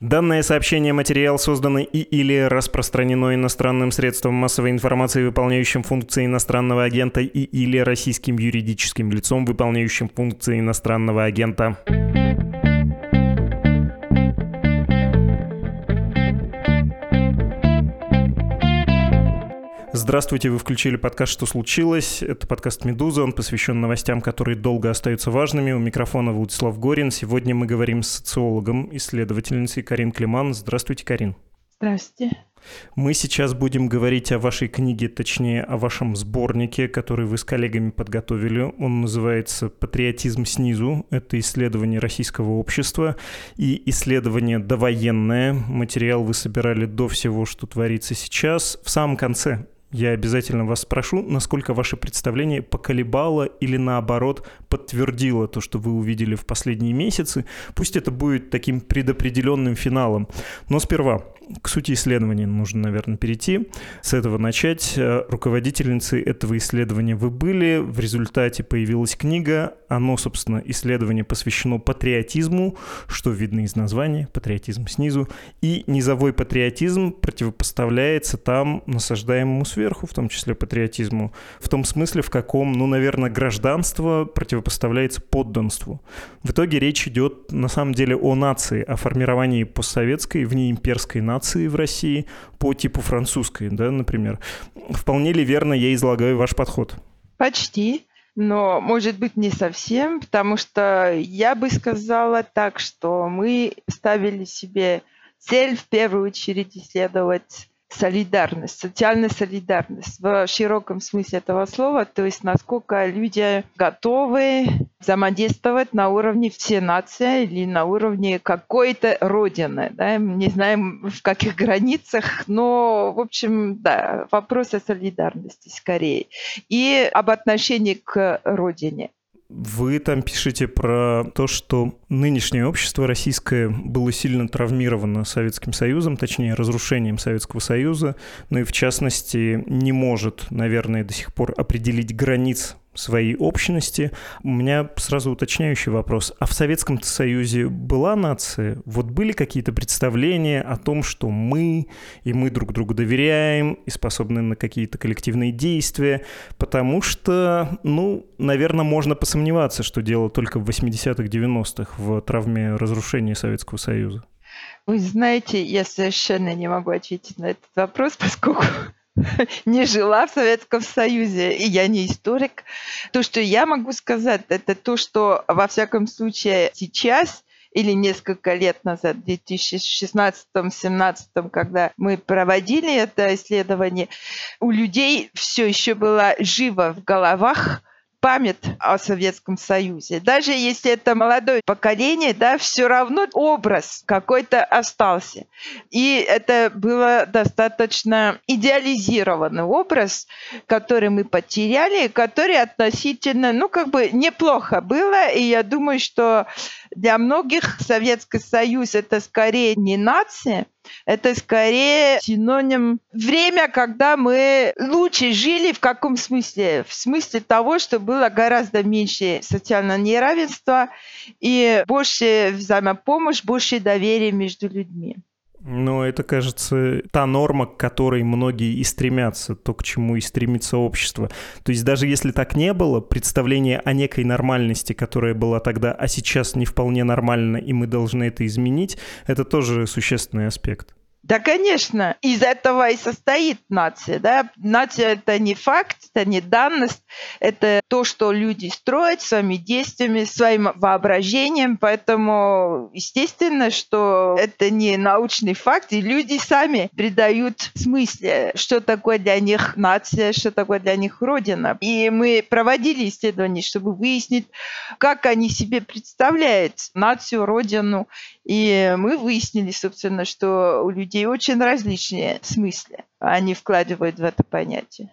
Данное сообщение материал создано и или распространено иностранным средством массовой информации, выполняющим функции иностранного агента и или российским юридическим лицом, выполняющим функции иностранного агента. Здравствуйте, вы включили подкаст «Что случилось?». Это подкаст «Медуза», он посвящен новостям, которые долго остаются важными. У микрофона Владислав Горин. Сегодня мы говорим с социологом, исследовательницей Карин Климан. Здравствуйте, Карин. Здравствуйте. Мы сейчас будем говорить о вашей книге, точнее, о вашем сборнике, который вы с коллегами подготовили. Он называется «Патриотизм снизу». Это исследование российского общества и исследование довоенное. Материал вы собирали до всего, что творится сейчас. В самом конце я обязательно вас спрошу, насколько ваше представление поколебало или наоборот подтвердило то, что вы увидели в последние месяцы. Пусть это будет таким предопределенным финалом. Но сперва к сути исследования нужно, наверное, перейти. С этого начать. Э, руководительницей этого исследования вы были. В результате появилась книга. Оно, собственно, исследование посвящено патриотизму, что видно из названия, патриотизм снизу. И низовой патриотизм противопоставляется там насаждаемому сверху, в том числе патриотизму, в том смысле, в каком, ну, наверное, гражданство противопоставляется подданству. В итоге речь идет, на самом деле, о нации, о формировании постсоветской, внеимперской нации, нации в России по типу французской, да, например. Вполне ли верно я излагаю ваш подход? Почти, но, может быть, не совсем, потому что я бы сказала так, что мы ставили себе цель в первую очередь исследовать солидарность, социальная солидарность в широком смысле этого слова, то есть насколько люди готовы взаимодействовать на уровне всей нации или на уровне какой-то родины. Да? Не знаем в каких границах, но, в общем, да, вопрос о солидарности скорее. И об отношении к родине. Вы там пишете про то, что нынешнее общество российское было сильно травмировано Советским Союзом, точнее, разрушением Советского Союза, ну и в частности не может, наверное, до сих пор определить границ своей общности. У меня сразу уточняющий вопрос. А в Советском Союзе была нация? Вот были какие-то представления о том, что мы, и мы друг другу доверяем, и способны на какие-то коллективные действия? Потому что, ну, наверное, можно посомневаться, что дело только в 80-х, 90-х в травме разрушения Советского Союза. Вы знаете, я совершенно не могу ответить на этот вопрос, поскольку не жила в Советском Союзе, и я не историк. То, что я могу сказать, это то, что во всяком случае сейчас или несколько лет назад, в 2016-2017, когда мы проводили это исследование, у людей все еще было живо в головах память о Советском Союзе. Даже если это молодое поколение, да, все равно образ какой-то остался. И это было достаточно идеализированный образ, который мы потеряли, который относительно, ну, как бы неплохо было. И я думаю, что для многих Советский Союз это скорее не нация, это скорее синоним время, когда мы лучше жили в каком смысле? В смысле того, что было гораздо меньше социального неравенства и больше взаимопомощь, больше доверия между людьми. Но это, кажется, та норма, к которой многие и стремятся, то, к чему и стремится общество. То есть даже если так не было, представление о некой нормальности, которая была тогда, а сейчас не вполне нормально, и мы должны это изменить, это тоже существенный аспект. Да, конечно, из этого и состоит нация. Да? Нация – это не факт, это не данность, это то, что люди строят своими действиями, своим воображением. Поэтому естественно, что это не научный факт, и люди сами придают смысле, что такое для них нация, что такое для них родина. И мы проводили исследования, чтобы выяснить, как они себе представляют нацию, родину. И мы выяснили, собственно, что у людей очень различные смыслы они вкладывают в это понятие.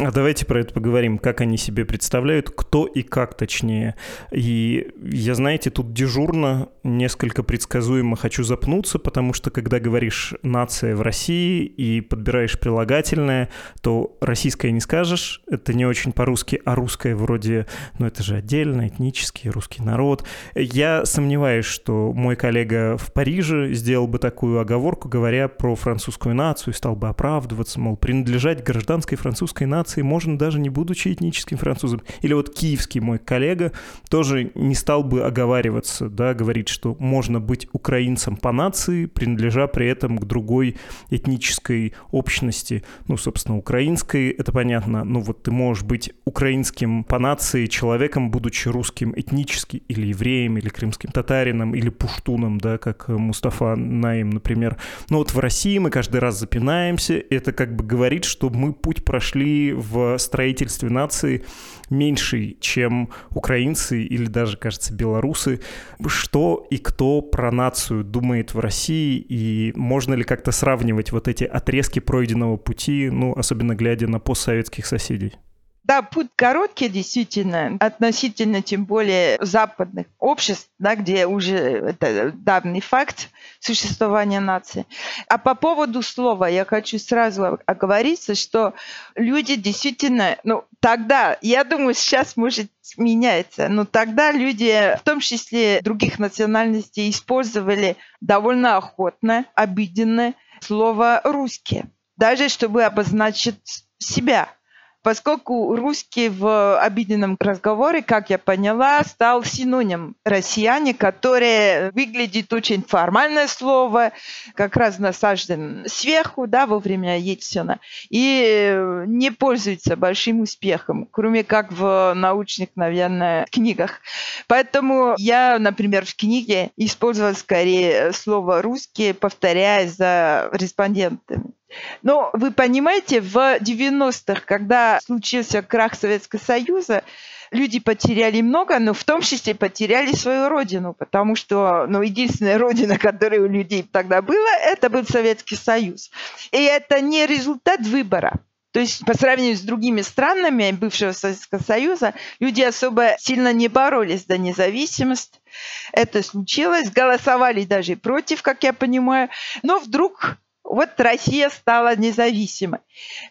А давайте про это поговорим, как они себе представляют, кто и как точнее. И я, знаете, тут дежурно несколько предсказуемо хочу запнуться, потому что когда говоришь «нация в России» и подбираешь прилагательное, то российское не скажешь, это не очень по-русски, а русское вроде, ну это же отдельно, этнический русский народ. Я сомневаюсь, что мой коллега в Париже сделал бы такую оговорку, говоря про французскую нацию, стал бы оправдываться, мол, принадлежать гражданской французской нации можно даже не будучи этническим французом. Или вот киевский мой коллега тоже не стал бы оговариваться, да, говорить, что можно быть украинцем по нации, принадлежа при этом к другой этнической общности. Ну, собственно, украинской, это понятно, ну вот ты можешь быть украинским по нации человеком, будучи русским этнически, или евреем, или крымским татарином, или пуштуном, да, как Мустафа Наим, например. Но вот в России мы каждый раз запинаемся, это как бы говорит, что мы путь прошли в строительстве нации меньший, чем украинцы или даже, кажется, белорусы. Что и кто про нацию думает в России, и можно ли как-то сравнивать вот эти отрезки пройденного пути, ну, особенно глядя на постсоветских соседей? Да, путь короткий, действительно, относительно тем более западных обществ, да, где уже это давний факт существования нации. А по поводу слова я хочу сразу оговориться, что люди действительно, ну, тогда, я думаю, сейчас может меняется, но тогда люди, в том числе других национальностей, использовали довольно охотно, обиденно слово «русские», даже чтобы обозначить себя – поскольку русский в обиденном разговоре, как я поняла, стал синоним россияне, которое выглядит очень формальное слово, как раз насажден сверху, да, во время Ельцина, и не пользуется большим успехом, кроме как в научных, наверное, книгах. Поэтому я, например, в книге использовала скорее слово «русские», повторяя за респондентами. Но вы понимаете, в 90-х, когда случился крах Советского Союза, люди потеряли много, но в том числе потеряли свою родину, потому что ну, единственная родина, которая у людей тогда была, это был Советский Союз. И это не результат выбора. То есть по сравнению с другими странами бывшего Советского Союза, люди особо сильно не боролись за независимость. Это случилось, голосовали даже против, как я понимаю. Но вдруг вот Россия стала независимой.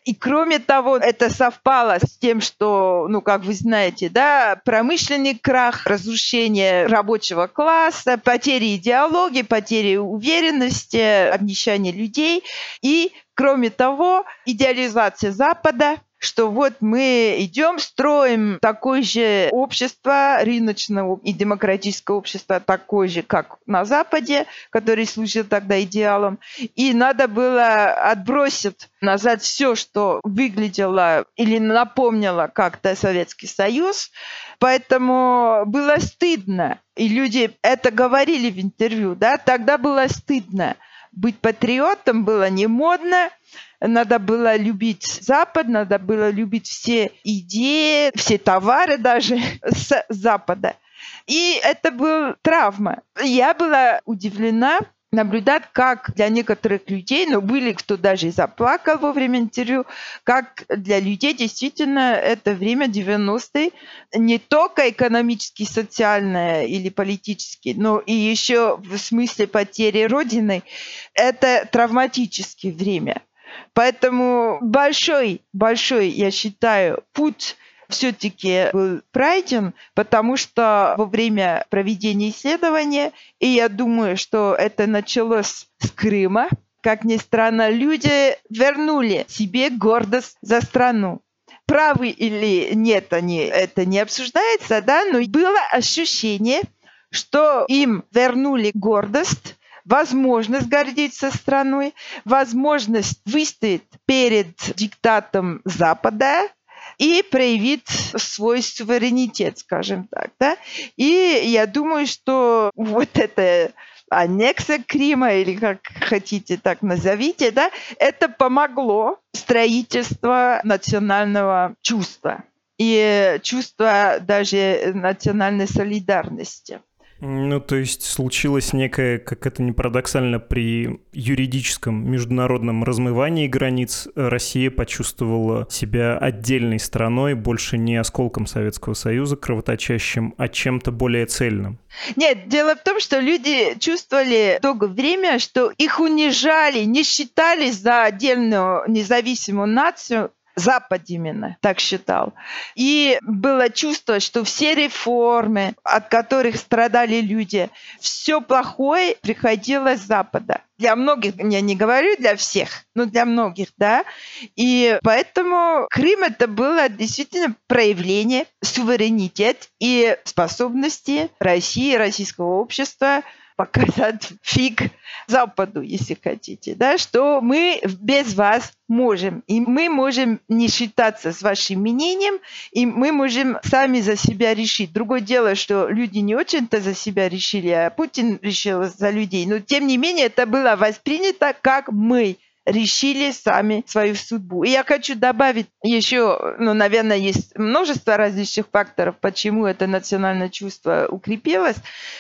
И кроме того, это совпало с тем, что, ну, как вы знаете, да, промышленный крах, разрушение рабочего класса, потери идеологии, потери уверенности, обнищание людей. И, кроме того, идеализация Запада – что вот мы идем, строим такое же общество, рыночное и демократическое общество, такое же, как на Западе, который служил тогда идеалом. И надо было отбросить назад все, что выглядело или напомнило как-то Советский Союз. Поэтому было стыдно. И люди это говорили в интервью, да, тогда было стыдно. Быть патриотом было не модно, надо было любить Запад, надо было любить все идеи, все товары даже с Запада. И это была травма. Я была удивлена, наблюдать, как для некоторых людей, но были кто даже и заплакал во время интервью, как для людей действительно это время 90-е не только экономически, социальное или политически, но и еще в смысле потери Родины, это травматическое время. Поэтому большой, большой, я считаю, путь все-таки был пройден, потому что во время проведения исследования, и я думаю, что это началось с Крыма, как ни странно, люди вернули себе гордость за страну. Правы или нет, они, это не обсуждается, да, но было ощущение, что им вернули гордость, возможность гордиться страной, возможность выстоять перед диктатом Запада, и проявить свой суверенитет, скажем так. Да? И я думаю, что вот это аннекса Крыма, или как хотите так назовите, да, это помогло строительству национального чувства и чувства даже национальной солидарности. Ну, то есть случилось некое, как это не парадоксально, при юридическом международном размывании границ Россия почувствовала себя отдельной страной, больше не осколком Советского Союза кровоточащим, а чем-то более цельным. Нет, дело в том, что люди чувствовали долгое время, что их унижали, не считали за отдельную независимую нацию, Запад именно так считал. И было чувство, что все реформы, от которых страдали люди, все плохое приходило с Запада. Для многих, я не говорю для всех, но для многих, да. И поэтому Крым это было действительно проявление суверенитет и способности России, российского общества показать фиг Западу, если хотите, да, что мы без вас можем. И мы можем не считаться с вашим мнением, и мы можем сами за себя решить. Другое дело, что люди не очень-то за себя решили, а Путин решил за людей. Но тем не менее это было воспринято как мы решили сами свою судьбу. И я хочу добавить еще, ну, наверное, есть множество различных факторов, почему это национальное чувство укрепилось,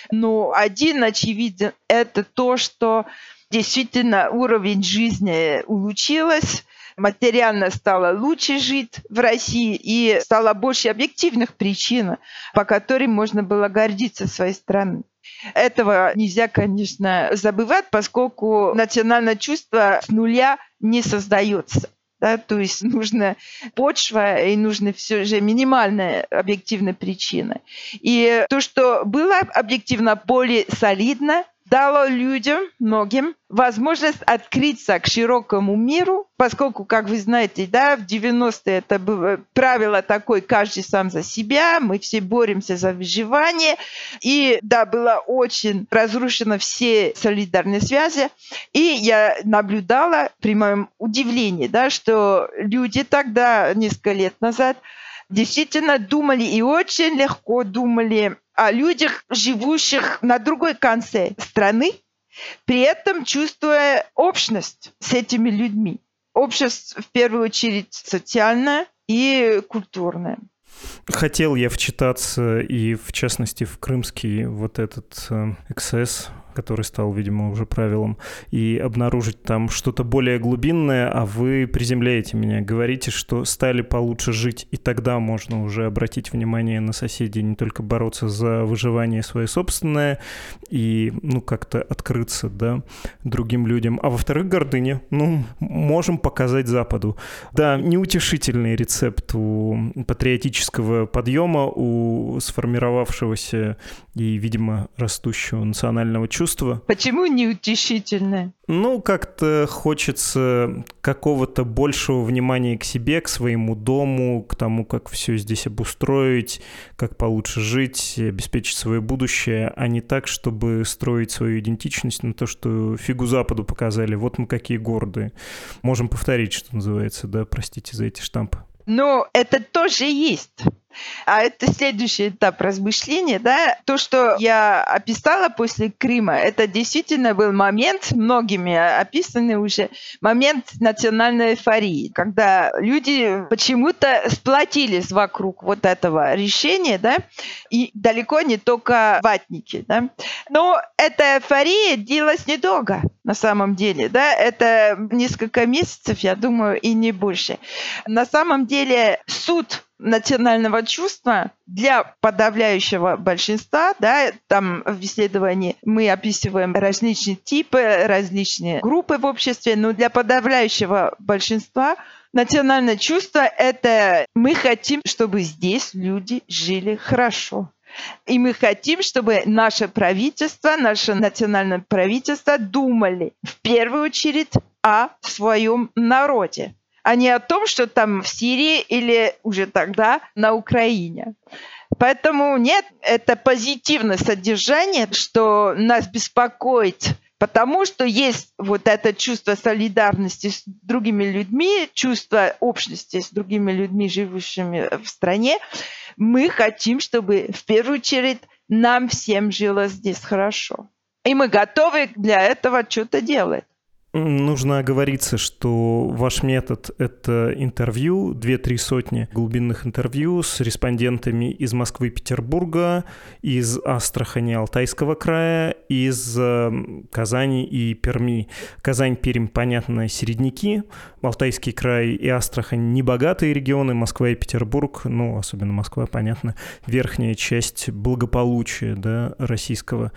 но один очевиден – это то, что действительно уровень жизни улучшился, материально стало лучше жить в России и стало больше объективных причин, по которым можно было гордиться своей страной. Этого нельзя, конечно, забывать, поскольку национальное чувство с нуля не создается. Да, то есть нужна почва и нужны все же минимальная объективная причина. И то, что было объективно более солидно, дало людям, многим, возможность открыться к широкому миру, поскольку, как вы знаете, да, в 90-е это было правило такое, каждый сам за себя, мы все боремся за выживание, и, да, было очень разрушено все солидарные связи, и я наблюдала при моем удивлении, да, что люди тогда, несколько лет назад, действительно думали и очень легко думали о людях, живущих на другой конце страны, при этом чувствуя общность с этими людьми. Общность, в первую очередь, социальная и культурная. Хотел я вчитаться и, в частности, в крымский вот этот э, XS, который стал, видимо, уже правилом, и обнаружить там что-то более глубинное, а вы приземляете меня, говорите, что стали получше жить, и тогда можно уже обратить внимание на соседей, не только бороться за выживание свое собственное и, ну, как-то открыться, да, другим людям. А во-вторых, гордыня. Ну, можем показать Западу. Да, неутешительный рецепт у патриотического подъема, у сформировавшегося и, видимо, растущего национального чувства. Почему неутешительное? Ну, как-то хочется какого-то большего внимания к себе, к своему дому, к тому, как все здесь обустроить, как получше жить, обеспечить свое будущее, а не так, чтобы строить свою идентичность на то, что фигу Западу показали. Вот мы какие гордые. Можем повторить, что называется, да, простите за эти штампы. Ну, это тоже есть. А это следующий этап размышления, да. То, что я описала после Крыма, это действительно был момент, многими описанный уже, момент национальной эйфории, когда люди почему-то сплотились вокруг вот этого решения, да, и далеко не только ватники, да. Но эта эйфория длилась недолго на самом деле, да, это несколько месяцев, я думаю, и не больше. На самом деле суд национального чувства для подавляющего большинства, да, там в исследовании мы описываем различные типы, различные группы в обществе, но для подавляющего большинства национальное чувство – это мы хотим, чтобы здесь люди жили хорошо. И мы хотим, чтобы наше правительство, наше национальное правительство думали в первую очередь о своем народе а не о том, что там в Сирии или уже тогда на Украине. Поэтому нет, это позитивное содержание, что нас беспокоит, потому что есть вот это чувство солидарности с другими людьми, чувство общности с другими людьми, живущими в стране. Мы хотим, чтобы в первую очередь нам всем жилось здесь хорошо. И мы готовы для этого что-то делать. Нужно оговориться, что ваш метод — это интервью, две-три сотни глубинных интервью с респондентами из Москвы и Петербурга, из Астрахани Алтайского края, из э, Казани и Перми. Казань, Пермь, понятно, середняки, Алтайский край и Астрахань — небогатые регионы, Москва и Петербург, ну, особенно Москва, понятно, верхняя часть благополучия да, российского.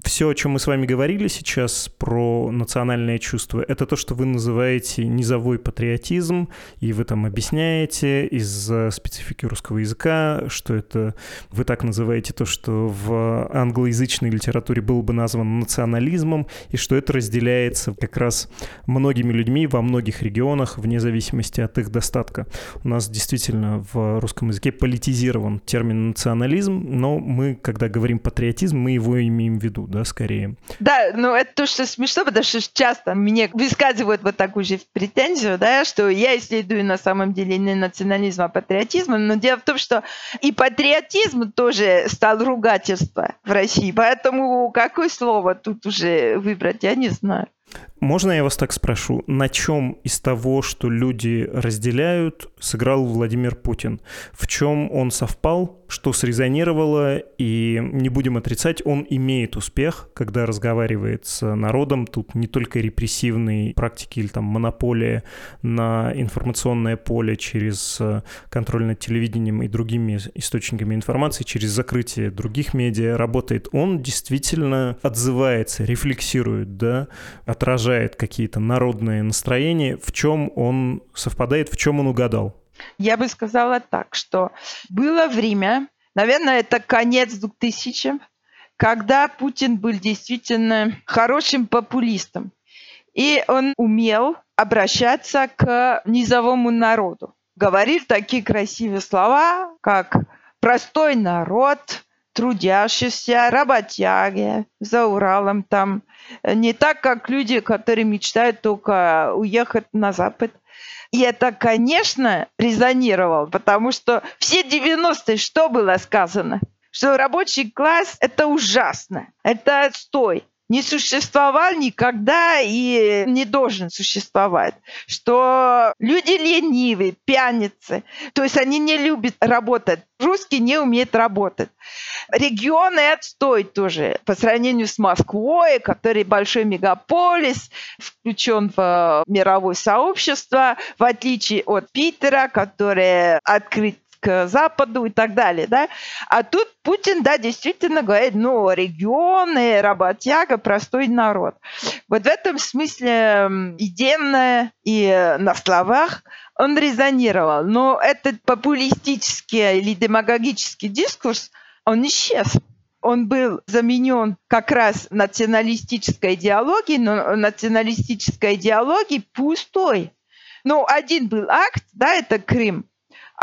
Все, о чем мы с вами говорили сейчас про национальное чувство, это то, что вы называете низовой патриотизм, и вы там объясняете из специфики русского языка, что это вы так называете то, что в англоязычной литературе было бы названо национализмом, и что это разделяется как раз многими людьми во многих регионах, вне зависимости от их достатка. У нас действительно в русском языке политизирован термин национализм, но мы, когда говорим патриотизм, мы его имеем в виду, да, скорее. Да, но это то, что смешно, потому что часто мне высказывают вот такую же претензию, да, что я исследую на самом деле не национализм, а патриотизм, но дело в том, что и патриотизм тоже стал ругательство в России, поэтому какое слово тут уже выбрать, я не знаю. Можно я вас так спрошу, на чем из того, что люди разделяют, сыграл Владимир Путин? В чем он совпал, что срезонировало, и не будем отрицать, он имеет успех, когда разговаривает с народом. Тут не только репрессивные практики или там монополия на информационное поле через э, контроль над телевидением и другими источниками информации, через закрытие других медиа работает. Он действительно отзывается, рефлексирует, да, отражает отражает какие-то народные настроения, в чем он совпадает, в чем он угадал? Я бы сказала так, что было время, наверное, это конец 2000 когда Путин был действительно хорошим популистом. И он умел обращаться к низовому народу. Говорил такие красивые слова, как «простой народ», трудящиеся, работяги за Уралом там. Не так, как люди, которые мечтают только уехать на Запад. И это, конечно, резонировало, потому что все 90-е что было сказано? Что рабочий класс – это ужасно, это отстой не существовал никогда и не должен существовать. Что люди ленивые, пьяницы, то есть они не любят работать. Русские не умеют работать. Регионы отстой тоже по сравнению с Москвой, который большой мегаполис, включен в мировое сообщество, в отличие от Питера, который открыт к Западу и так далее, да. А тут Путин, да, действительно говорит, ну, регионы, работяга, простой народ. Вот в этом смысле идейно и на словах он резонировал. Но этот популистический или демагогический дискурс, он исчез он был заменен как раз националистической идеологией, но националистической идеологией пустой. Ну, один был акт, да, это Крым,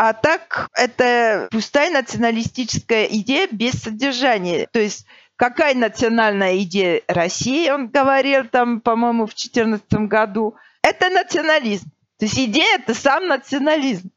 а так это пустая националистическая идея без содержания. То есть какая национальная идея России, он говорил там, по-моему, в 2014 году, это национализм. То есть идея – это сам национализм.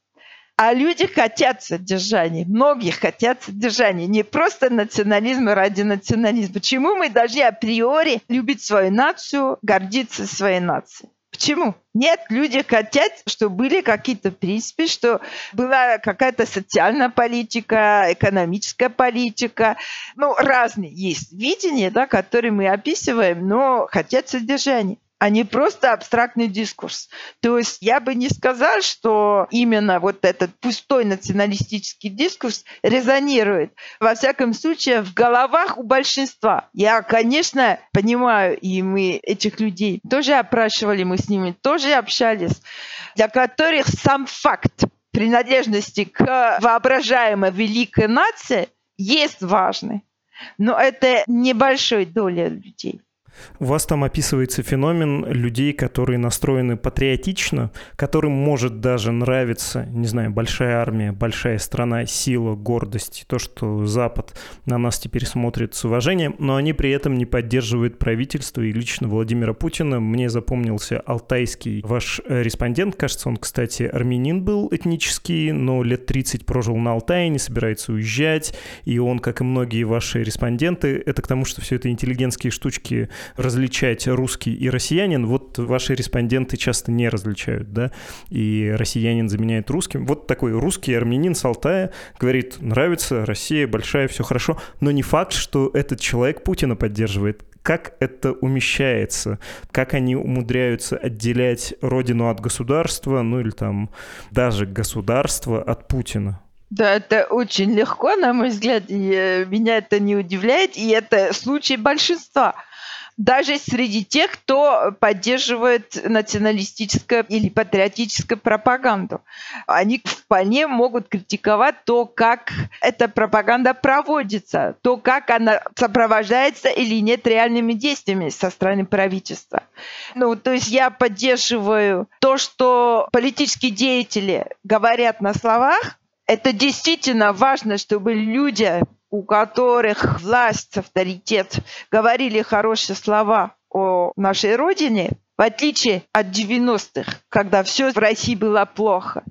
А люди хотят содержания, многие хотят содержания, не просто национализм ради национализма. Почему мы должны априори любить свою нацию, гордиться своей нацией? Почему? Нет, люди хотят, чтобы были какие-то принципы, что была какая-то социальная политика, экономическая политика. Ну, разные есть видения, да, которые мы описываем, но хотят содержания а не просто абстрактный дискурс. То есть я бы не сказал, что именно вот этот пустой националистический дискурс резонирует. Во всяком случае, в головах у большинства. Я, конечно, понимаю, и мы этих людей тоже опрашивали, мы с ними тоже общались, для которых сам факт принадлежности к воображаемой великой нации есть важный. Но это небольшой доля людей. У вас там описывается феномен людей, которые настроены патриотично, которым может даже нравиться, не знаю, большая армия, большая страна, сила, гордость, то, что Запад на нас теперь смотрит с уважением, но они при этом не поддерживают правительство и лично Владимира Путина. Мне запомнился алтайский ваш респондент, кажется, он, кстати, армянин был этнический, но лет 30 прожил на Алтае, не собирается уезжать, и он, как и многие ваши респонденты, это к тому, что все это интеллигентские штучки различать русский и россиянин. Вот ваши респонденты часто не различают, да, и россиянин заменяет русским. Вот такой русский армянин с Алтая говорит, нравится, Россия большая, все хорошо, но не факт, что этот человек Путина поддерживает как это умещается, как они умудряются отделять родину от государства, ну или там даже государство от Путина. Да, это очень легко, на мой взгляд, и э, меня это не удивляет, и это случай большинства даже среди тех, кто поддерживает националистическую или патриотическую пропаганду. Они вполне могут критиковать то, как эта пропаганда проводится, то, как она сопровождается или нет реальными действиями со стороны правительства. Ну, то есть я поддерживаю то, что политические деятели говорят на словах, это действительно важно, чтобы люди у которых власть, авторитет говорили хорошие слова о нашей родине, в отличие от 90-х, когда все в России было плохо.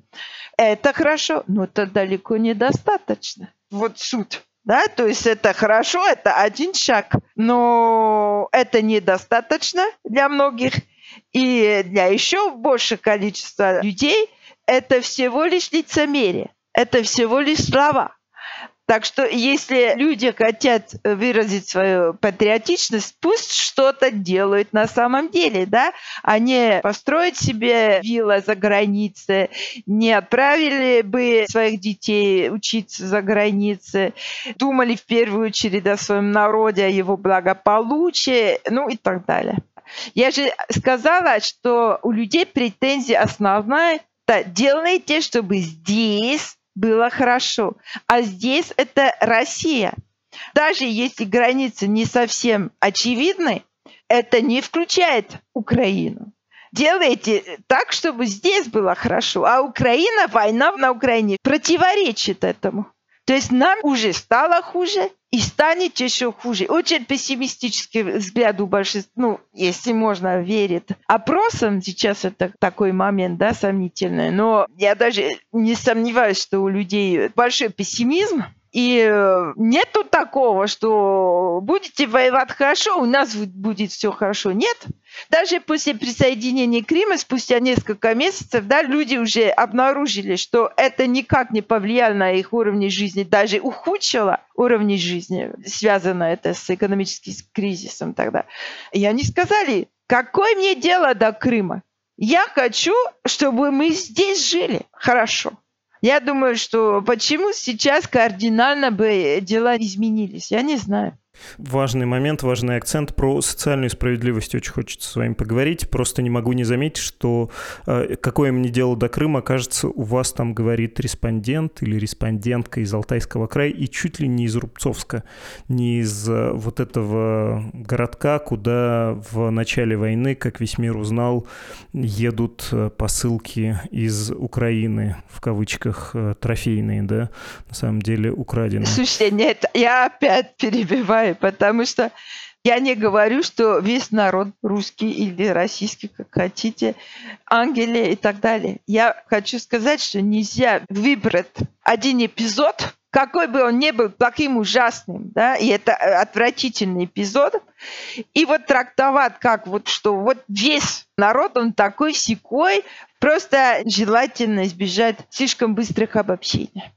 Это хорошо, но это далеко недостаточно. Вот суть. Да, то есть это хорошо, это один шаг, но это недостаточно для многих. И для еще большего количества людей это всего лишь лицемерие, это всего лишь слова. Так что если люди хотят выразить свою патриотичность, пусть что-то делают на самом деле, да, а не построить себе вилла за границей, не отправили бы своих детей учиться за границей, думали в первую очередь о своем народе, о его благополучии, ну и так далее. Я же сказала, что у людей претензия основная – делайте, чтобы здесь было хорошо. А здесь это Россия. Даже если границы не совсем очевидны, это не включает Украину. Делайте так, чтобы здесь было хорошо. А Украина, война на Украине противоречит этому. То есть нам уже стало хуже и станет еще хуже. Очень пессимистический взгляд у большинства, ну, если можно, верит. Опросом сейчас это такой момент, да, сомнительный. Но я даже не сомневаюсь, что у людей большой пессимизм, и э, нету такого, что будете воевать хорошо, у нас будет все хорошо. Нет. Даже после присоединения Крыма, спустя несколько месяцев, да, люди уже обнаружили, что это никак не повлияло на их уровни жизни, даже ухудшило уровни жизни, связано это с экономическим кризисом тогда. И они сказали, какое мне дело до Крыма? Я хочу, чтобы мы здесь жили хорошо. Я думаю, что почему сейчас кардинально бы дела изменились, я не знаю. Важный момент, важный акцент про социальную справедливость очень хочется с вами поговорить. Просто не могу не заметить, что э, какое мне дело до Крыма, кажется, у вас там говорит респондент или респондентка из Алтайского края и чуть ли не из Рубцовска, не из э, вот этого городка, куда в начале войны, как весь мир узнал, едут э, посылки из Украины, в кавычках э, трофейные, да, на самом деле украденные. Слушайте, нет, я опять перебиваю потому что я не говорю, что весь народ русский или российский, как хотите, ангелы и так далее. Я хочу сказать, что нельзя выбрать один эпизод, какой бы он ни был плохим, ужасным, да, и это отвратительный эпизод, и вот трактовать как вот, что вот весь народ, он такой секой, просто желательно избежать слишком быстрых обобщений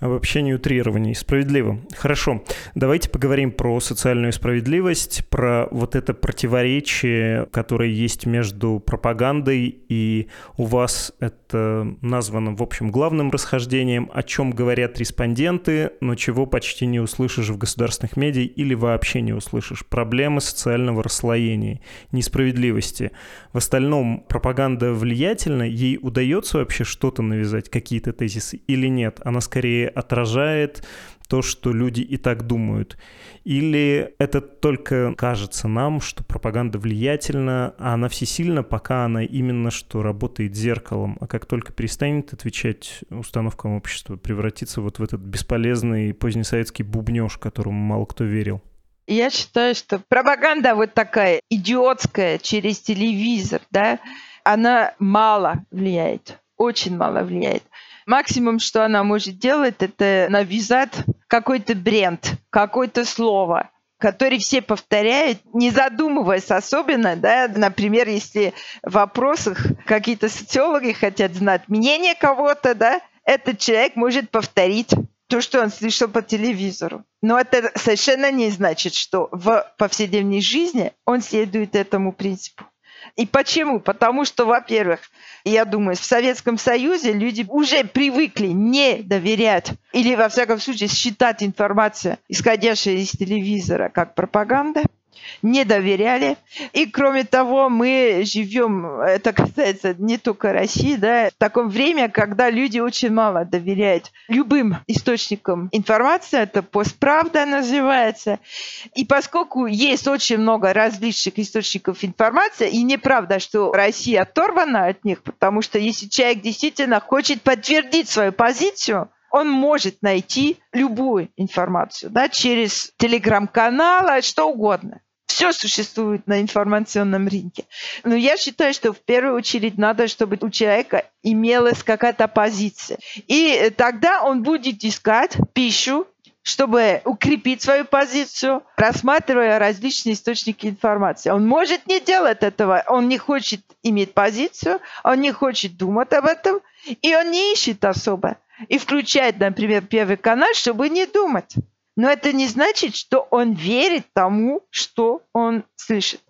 обобщение утрирований. Справедливо. Хорошо. Давайте поговорим про социальную справедливость, про вот это противоречие, которое есть между пропагандой и у вас это названо, в общем, главным расхождением, о чем говорят респонденты, но чего почти не услышишь в государственных медиа или вообще не услышишь. Проблемы социального расслоения, несправедливости. В остальном пропаганда влиятельна, ей удается вообще что-то навязать, какие-то тезисы или нет? Она скорее отражает то, что люди и так думают? Или это только кажется нам, что пропаганда влиятельна, а она всесильна, пока она именно что работает зеркалом, а как только перестанет отвечать установкам общества, превратится вот в этот бесполезный позднесоветский бубнеж, которому мало кто верил? Я считаю, что пропаганда вот такая идиотская через телевизор, да, она мало влияет, очень мало влияет. Максимум, что она может делать, это навязать какой-то бренд, какое-то слово. который все повторяют, не задумываясь особенно, да, например, если в вопросах какие-то социологи хотят знать мнение кого-то, да, этот человек может повторить то, что он слышал по телевизору. Но это совершенно не значит, что в повседневной жизни он следует этому принципу. И почему? Потому что, во-первых, я думаю, в Советском Союзе люди уже привыкли не доверять или, во всяком случае, считать информацию, исходящую из телевизора, как пропаганда не доверяли. И кроме того, мы живем, это касается не только России, да, в таком время, когда люди очень мало доверяют любым источникам информации, это постправда называется. И поскольку есть очень много различных источников информации, и неправда, что Россия оторвана от них, потому что если человек действительно хочет подтвердить свою позицию, он может найти любую информацию да, через телеграм-канал, что угодно все существует на информационном рынке. Но я считаю, что в первую очередь надо, чтобы у человека имелась какая-то позиция. И тогда он будет искать пищу, чтобы укрепить свою позицию, рассматривая различные источники информации. Он может не делать этого, он не хочет иметь позицию, он не хочет думать об этом, и он не ищет особо. И включает, например, Первый канал, чтобы не думать. Но это не значит, что он верит тому, что он слышит.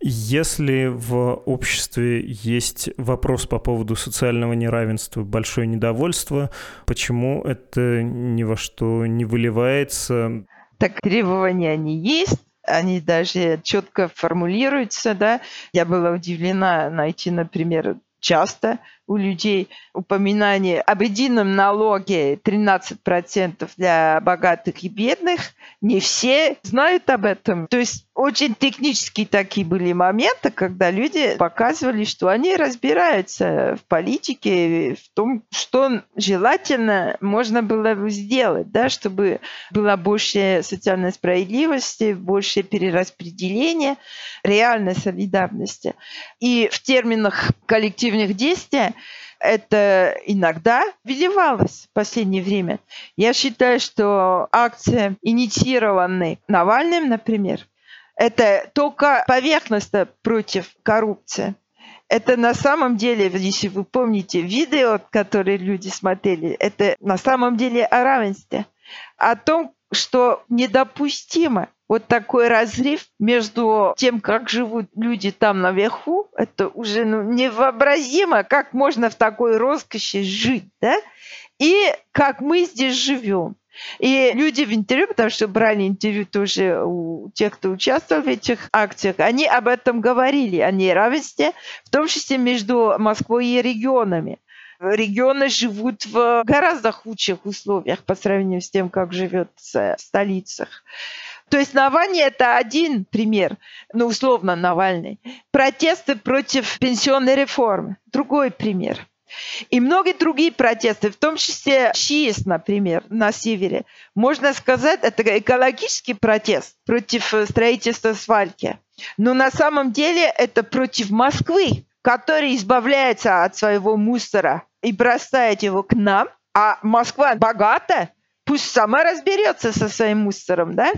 Если в обществе есть вопрос по поводу социального неравенства, большое недовольство, почему это ни во что не выливается? Так требования они есть, они даже четко формулируются, да. Я была удивлена найти, например, часто у людей упоминание об едином налоге 13% для богатых и бедных. Не все знают об этом. То есть очень технические такие были моменты, когда люди показывали, что они разбираются в политике, в том, что желательно можно было бы сделать, да, чтобы было больше социальной справедливости, больше перераспределения, реальной солидарности. И в терминах коллективных действий это иногда выливалось в последнее время. Я считаю, что акции, инициированные Навальным, например, это только поверхностно против коррупции. Это на самом деле, если вы помните видео, которые люди смотрели, это на самом деле о равенстве, о том, что недопустимо вот такой разрыв между тем, как живут люди там наверху, это уже ну, невообразимо, как можно в такой роскоши жить, да, и как мы здесь живем. И люди в интервью, потому что брали интервью тоже у тех, кто участвовал в этих акциях, они об этом говорили, о неравенстве, в том числе между Москвой и регионами. Регионы живут в гораздо худших условиях по сравнению с тем, как живет в столицах. То есть Навальный это один пример, ну условно Навальный. Протесты против пенсионной реформы. Другой пример. И многие другие протесты, в том числе ЧИС, например, на севере. Можно сказать, это экологический протест против строительства свалки. Но на самом деле это против Москвы, которая избавляется от своего мусора и бросает его к нам. А Москва богата, пусть сама разберется со своим мусором, да?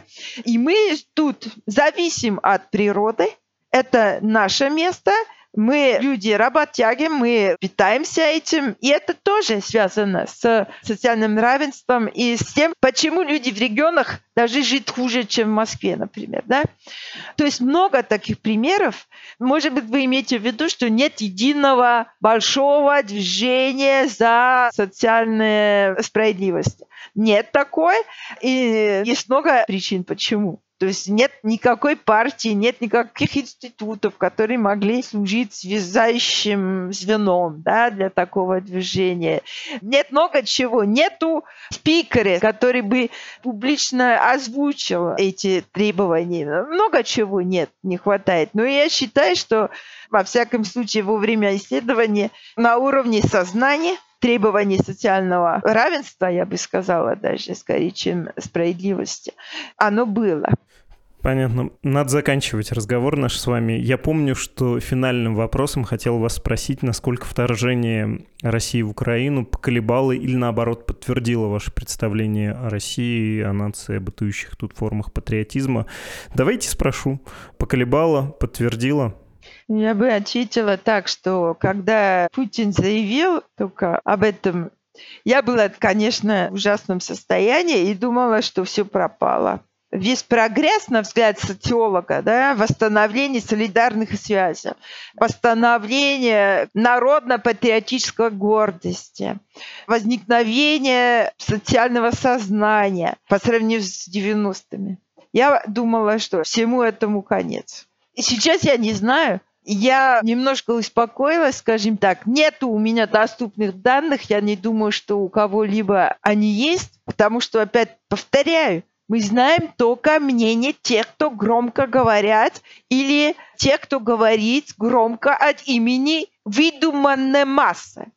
И мы тут зависим от природы, это наше место – мы люди работяги, мы питаемся этим, и это тоже связано с социальным равенством и с тем, почему люди в регионах даже жить хуже, чем в Москве, например. Да? То есть много таких примеров. Может быть, вы имеете в виду, что нет единого большого движения за социальную справедливость. Нет такой, и есть много причин, почему. То есть нет никакой партии, нет никаких институтов, которые могли служить связающим звеном да, для такого движения. Нет много чего. Нету спикера, который бы публично озвучил эти требования. Много чего нет, не хватает. Но я считаю, что во всяком случае во время исследования на уровне сознания требований социального равенства, я бы сказала даже, скорее, чем справедливости, оно было. Понятно. Надо заканчивать разговор наш с вами. Я помню, что финальным вопросом хотел вас спросить, насколько вторжение России в Украину поколебало или, наоборот, подтвердило ваше представление о России, о нации, о бытующих тут формах патриотизма. Давайте спрошу. Поколебало, подтвердило? Я бы ответила так, что когда Путин заявил только об этом, я была, конечно, в ужасном состоянии и думала, что все пропало весь прогресс, на взгляд социолога, да, восстановление солидарных связей, восстановление народно-патриотической гордости, возникновение социального сознания по сравнению с 90-ми. Я думала, что всему этому конец. И сейчас я не знаю, я немножко успокоилась, скажем так. Нету у меня доступных данных. Я не думаю, что у кого-либо они есть, потому что, опять повторяю, мы знаем только мнение тех, кто громко говорят, или тех, кто говорит громко от имени выдуманной массы.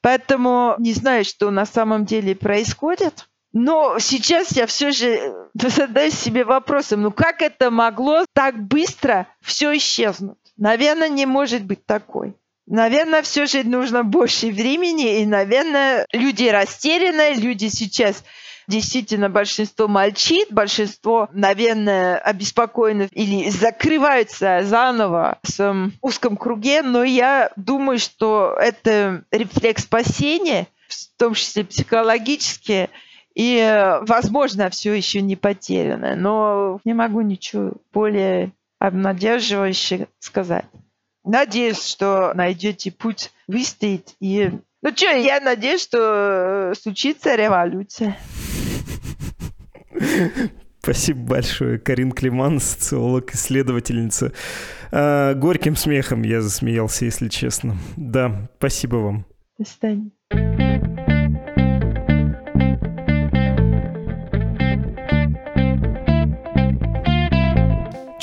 Поэтому не знаю, что на самом деле происходит. Но сейчас я все же задаю себе вопросом, ну как это могло так быстро все исчезнуть? Наверное, не может быть такой. Наверное, все же нужно больше времени, и, наверное, люди растеряны, люди сейчас действительно большинство молчит, большинство, наверное, обеспокоено или закрывается заново в своем узком круге, но я думаю, что это рефлекс спасения, в том числе психологически, и, возможно, все еще не потеряно, но не могу ничего более обнадеживающего сказать. Надеюсь, что найдете путь выстоять и ну что, я надеюсь, что случится революция. Спасибо большое. Карин Климан, социолог, исследовательница. А, горьким смехом я засмеялся, если честно. Да, спасибо вам. До свидания.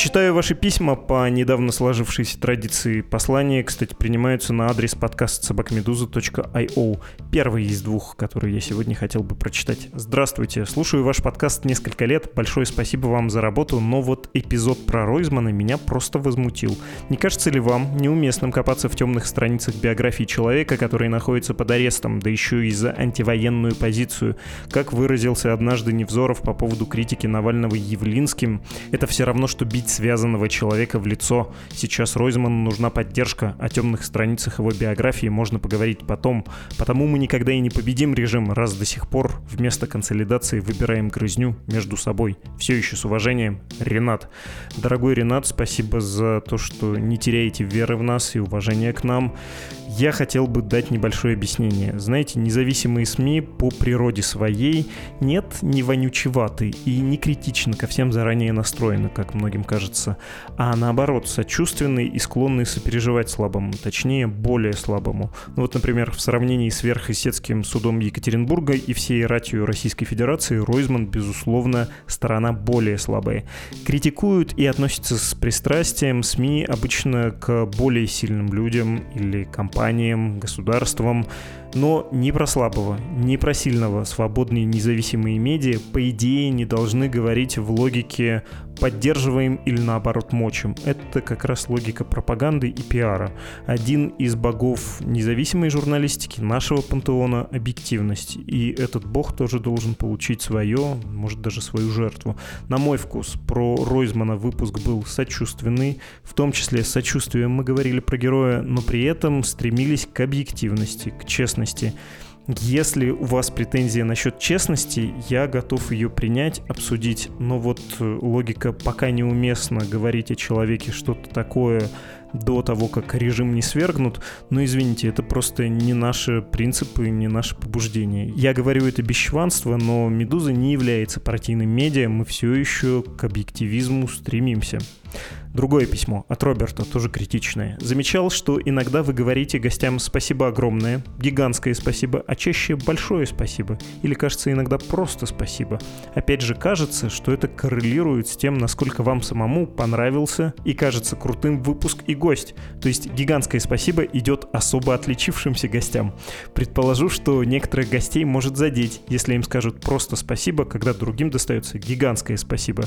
Читаю ваши письма по недавно сложившейся традиции. Послания, кстати, принимаются на адрес подкаст собакамедуза.io. Первый из двух, который я сегодня хотел бы прочитать. Здравствуйте. Слушаю ваш подкаст несколько лет. Большое спасибо вам за работу, но вот эпизод про Ройзмана меня просто возмутил. Не кажется ли вам неуместным копаться в темных страницах биографии человека, который находится под арестом, да еще и за антивоенную позицию? Как выразился однажды Невзоров по поводу критики Навального Явлинским, это все равно, что бить связанного человека в лицо. Сейчас Ройзману нужна поддержка, о темных страницах его биографии можно поговорить потом. Потому мы никогда и не победим режим, раз до сих пор вместо консолидации выбираем грызню между собой. Все еще с уважением, Ренат. Дорогой Ренат, спасибо за то, что не теряете веры в нас и уважения к нам. Я хотел бы дать небольшое объяснение. Знаете, независимые СМИ по природе своей нет не вонючеваты и не критично ко всем заранее настроены, как многим кажется, а наоборот, сочувственны и склонны сопереживать слабому, точнее, более слабому. Ну вот, например, в сравнении с Верхесецким судом Екатеринбурга и всей ратью Российской Федерации Ройзман, безусловно, сторона более слабая. Критикуют и относятся с пристрастием СМИ обычно к более сильным людям или компаниям компаниям, государствам, но ни про слабого, ни про сильного свободные независимые медиа, по идее, не должны говорить в логике «поддерживаем» или наоборот «мочим». Это как раз логика пропаганды и пиара. Один из богов независимой журналистики, нашего пантеона — объективность. И этот бог тоже должен получить свое, может даже свою жертву. На мой вкус, про Ройзмана выпуск был сочувственный, в том числе с сочувствием мы говорили про героя, но при этом стремились к объективности, к честности. Если у вас претензия насчет честности, я готов ее принять, обсудить, но вот э, логика пока неуместно говорить о человеке что-то такое до того, как режим не свергнут, но извините, это просто не наши принципы, не наши побуждения. Я говорю это бесчванство, но «Медуза» не является партийным медиа, мы все еще к объективизму стремимся. Другое письмо от Роберта, тоже критичное. Замечал, что иногда вы говорите гостям спасибо огромное, гигантское спасибо, а чаще большое спасибо. Или кажется иногда просто спасибо. Опять же, кажется, что это коррелирует с тем, насколько вам самому понравился и кажется крутым выпуск и гость. То есть гигантское спасибо идет особо отличившимся гостям. Предположу, что некоторых гостей может задеть, если им скажут просто спасибо, когда другим достается гигантское спасибо.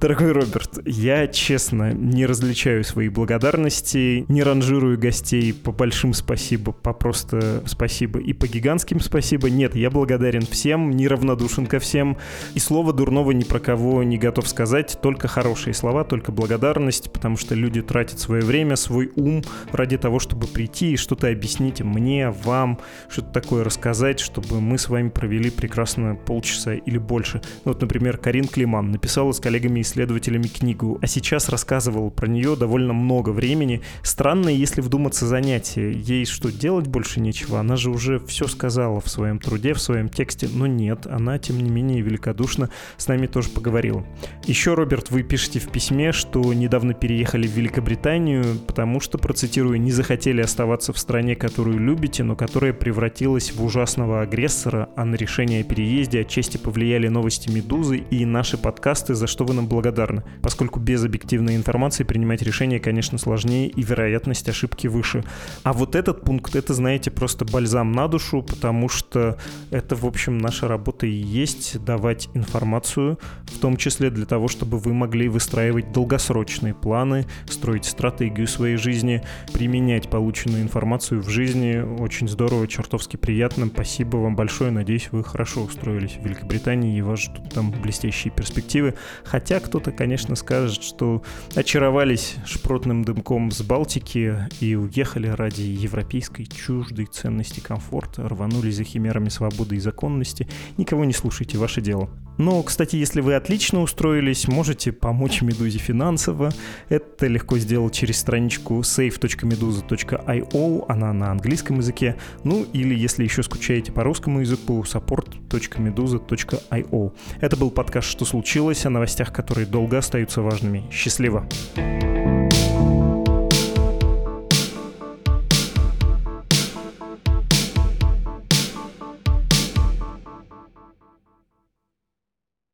Дорогой Роберт, я честно не различаю свои благодарности, не ранжирую гостей по большим спасибо, по просто спасибо и по гигантским спасибо. Нет, я благодарен всем, неравнодушен ко всем. И слова дурного ни про кого не готов сказать, только хорошие слова, только благодарность, потому что люди тратят свое время, свой ум ради того, чтобы прийти и что-то объяснить мне, вам, что-то такое рассказать, чтобы мы с вами провели прекрасно полчаса или больше. Ну, вот, например, Карин Климан написала с коллегами-исследователями книгу, а сейчас рассказывал про нее довольно много времени. Странно, если вдуматься занятие. Ей что, делать больше нечего? Она же уже все сказала в своем труде, в своем тексте. Но нет, она, тем не менее, великодушно с нами тоже поговорила. Еще, Роберт, вы пишете в письме, что недавно переехали в Великобританию, потому что, процитирую, не захотели оставаться в стране, которую любите, но которая превратилась в ужасного агрессора, а на решение о переезде отчасти повлияли новости «Медузы» и наши подкасты, за что вы нам благодарны, поскольку без объективной информации принимать решения, конечно, сложнее и вероятность ошибки выше. А вот этот пункт, это, знаете, просто бальзам на душу, потому что это, в общем, наша работа и есть давать информацию, в том числе для того, чтобы вы могли выстраивать долгосрочные планы, строить стратегию своей жизни, применять полученную информацию в жизни. Очень здорово, чертовски приятно. Спасибо вам большое. Надеюсь, вы хорошо устроились в Великобритании и вас ждут там блестящие перспективы. Хотя кто-то, конечно, скажет, что очаровались шпротным дымком с Балтики и уехали ради европейской чуждой ценности комфорта, рванулись за химерами свободы и законности. Никого не слушайте, ваше дело. Но, кстати, если вы отлично устроились, можете помочь Медузе финансово. Это легко сделать через страничку save.meduza.io, она на английском языке. Ну или если еще скучаете по русскому языку, support.meduza.io. Это был подкаст «Что случилось?» о новостях, которые долго остаются важными. Счастливо! Счастливо!